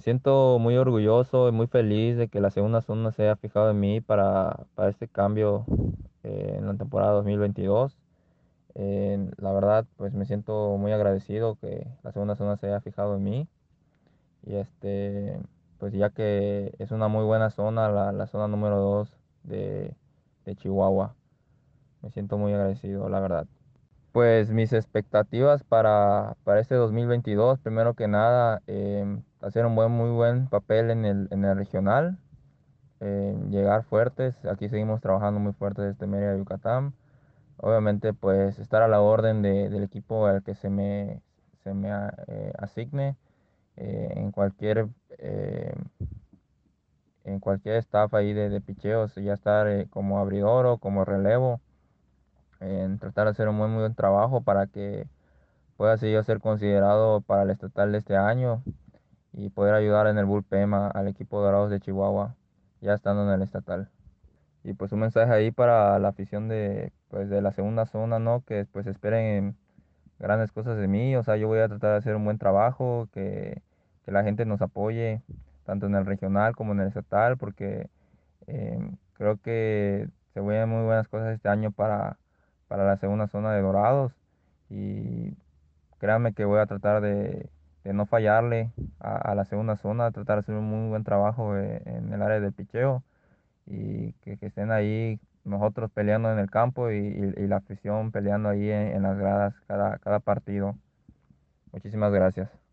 siento muy orgulloso y muy feliz de que la segunda zona se haya fijado en mí para, para este cambio eh, en la temporada 2022. Eh, la verdad, pues me siento muy agradecido que la segunda zona se haya fijado en mí. Y este, pues ya que es una muy buena zona, la, la zona número 2 de, de Chihuahua. Me siento muy agradecido, la verdad. Pues mis expectativas para, para este 2022, primero que nada, em, hacer un buen, muy buen papel en el, en el regional, em, llegar fuertes, aquí seguimos trabajando muy fuerte desde Mérida, Yucatán. Obviamente, pues estar a la orden de- del equipo al que se me, se me a- eh, asigne eh, en cualquier, eh, en cualquier staff ahí de, de picheos, ya estar eh, como abridor o como relevo, en tratar de hacer un muy, muy buen trabajo para que pueda yo ser considerado para el estatal de este año y poder ayudar en el bullpen al equipo Dorados de Chihuahua, ya estando en el estatal. Y pues un mensaje ahí para la afición de, pues, de la segunda zona, ¿no? Que pues esperen grandes cosas de mí, o sea, yo voy a tratar de hacer un buen trabajo, que, que la gente nos apoye, tanto en el regional como en el estatal, porque eh, creo que se vienen muy buenas cosas este año para, para la segunda zona de Dorados y créanme que voy a tratar de, de no fallarle a, la segunda zona, tratar de hacer un muy buen trabajo eh, en el área del picheo y que, estén ahí nosotros peleando en el campo y, y- y la afición peleando ahí en, en las gradas cada, cada partido. Muchísimas gracias.